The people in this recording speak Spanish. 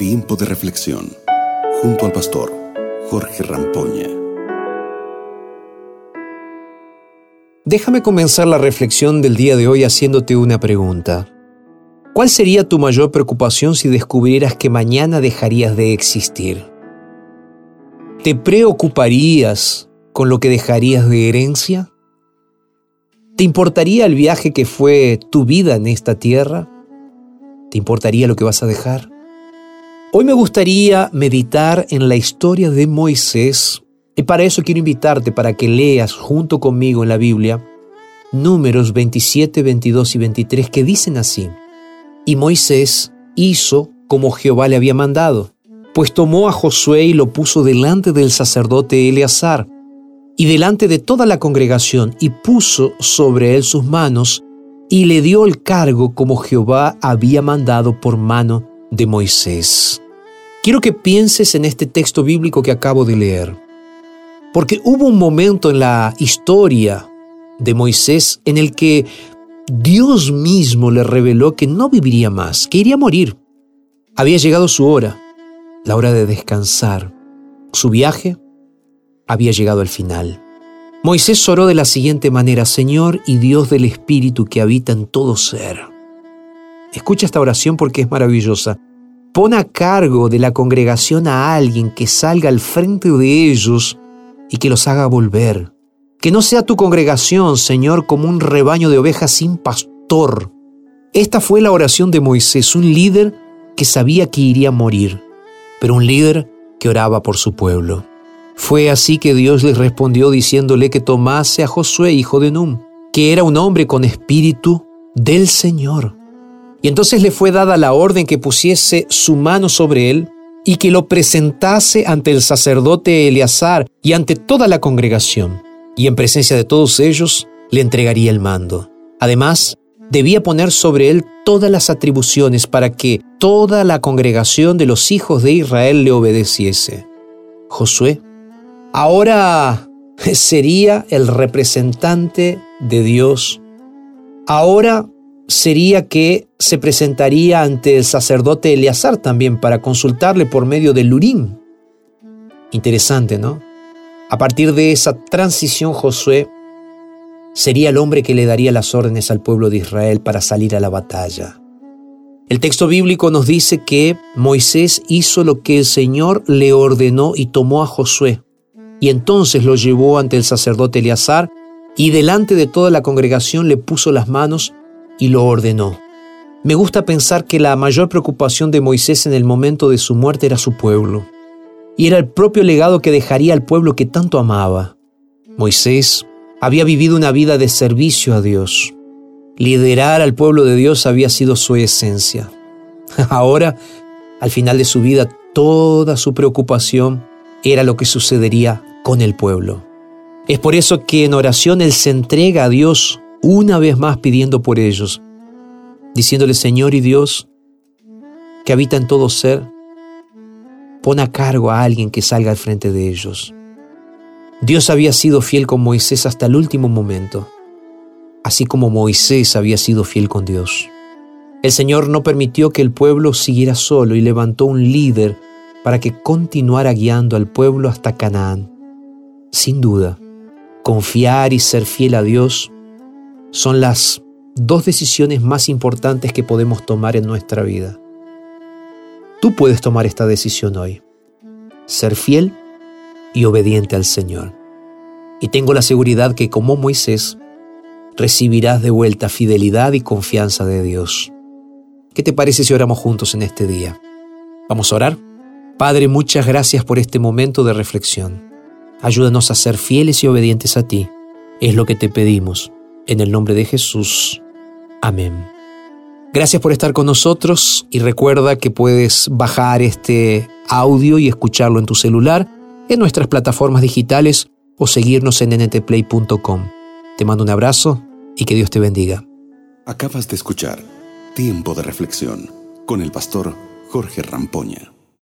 Tiempo de reflexión junto al pastor Jorge Rampoña. Déjame comenzar la reflexión del día de hoy haciéndote una pregunta. ¿Cuál sería tu mayor preocupación si descubrieras que mañana dejarías de existir? ¿Te preocuparías con lo que dejarías de herencia? ¿Te importaría el viaje que fue tu vida en esta tierra? ¿Te importaría lo que vas a dejar? Hoy me gustaría meditar en la historia de Moisés y para eso quiero invitarte para que leas junto conmigo en la Biblia números 27, 22 y 23 que dicen así. Y Moisés hizo como Jehová le había mandado, pues tomó a Josué y lo puso delante del sacerdote Eleazar y delante de toda la congregación y puso sobre él sus manos y le dio el cargo como Jehová había mandado por mano de Moisés. Quiero que pienses en este texto bíblico que acabo de leer, porque hubo un momento en la historia de Moisés en el que Dios mismo le reveló que no viviría más, que iría a morir. Había llegado su hora, la hora de descansar. Su viaje había llegado al final. Moisés oró de la siguiente manera, Señor y Dios del Espíritu que habita en todo ser. Escucha esta oración porque es maravillosa. Pon a cargo de la congregación a alguien que salga al frente de ellos y que los haga volver. Que no sea tu congregación, Señor, como un rebaño de ovejas sin pastor. Esta fue la oración de Moisés, un líder que sabía que iría a morir, pero un líder que oraba por su pueblo. Fue así que Dios les respondió diciéndole que tomase a Josué, hijo de Num, que era un hombre con espíritu del Señor. Y entonces le fue dada la orden que pusiese su mano sobre él y que lo presentase ante el sacerdote Eleazar y ante toda la congregación. Y en presencia de todos ellos le entregaría el mando. Además, debía poner sobre él todas las atribuciones para que toda la congregación de los hijos de Israel le obedeciese. Josué ahora sería el representante de Dios. Ahora sería que se presentaría ante el sacerdote Eleazar también para consultarle por medio del Urim. Interesante, ¿no? A partir de esa transición, Josué sería el hombre que le daría las órdenes al pueblo de Israel para salir a la batalla. El texto bíblico nos dice que Moisés hizo lo que el Señor le ordenó y tomó a Josué, y entonces lo llevó ante el sacerdote Eleazar y delante de toda la congregación le puso las manos y lo ordenó. Me gusta pensar que la mayor preocupación de Moisés en el momento de su muerte era su pueblo, y era el propio legado que dejaría al pueblo que tanto amaba. Moisés había vivido una vida de servicio a Dios. Liderar al pueblo de Dios había sido su esencia. Ahora, al final de su vida, toda su preocupación era lo que sucedería con el pueblo. Es por eso que en oración Él se entrega a Dios una vez más pidiendo por ellos, diciéndole Señor y Dios, que habita en todo ser, pon a cargo a alguien que salga al frente de ellos. Dios había sido fiel con Moisés hasta el último momento, así como Moisés había sido fiel con Dios. El Señor no permitió que el pueblo siguiera solo y levantó un líder para que continuara guiando al pueblo hasta Canaán. Sin duda, confiar y ser fiel a Dios son las dos decisiones más importantes que podemos tomar en nuestra vida. Tú puedes tomar esta decisión hoy, ser fiel y obediente al Señor. Y tengo la seguridad que como Moisés, recibirás de vuelta fidelidad y confianza de Dios. ¿Qué te parece si oramos juntos en este día? ¿Vamos a orar? Padre, muchas gracias por este momento de reflexión. Ayúdanos a ser fieles y obedientes a ti. Es lo que te pedimos. En el nombre de Jesús. Amén. Gracias por estar con nosotros y recuerda que puedes bajar este audio y escucharlo en tu celular, en nuestras plataformas digitales o seguirnos en ntplay.com. Te mando un abrazo y que Dios te bendiga. Acabas de escuchar Tiempo de Reflexión con el pastor Jorge Rampoña.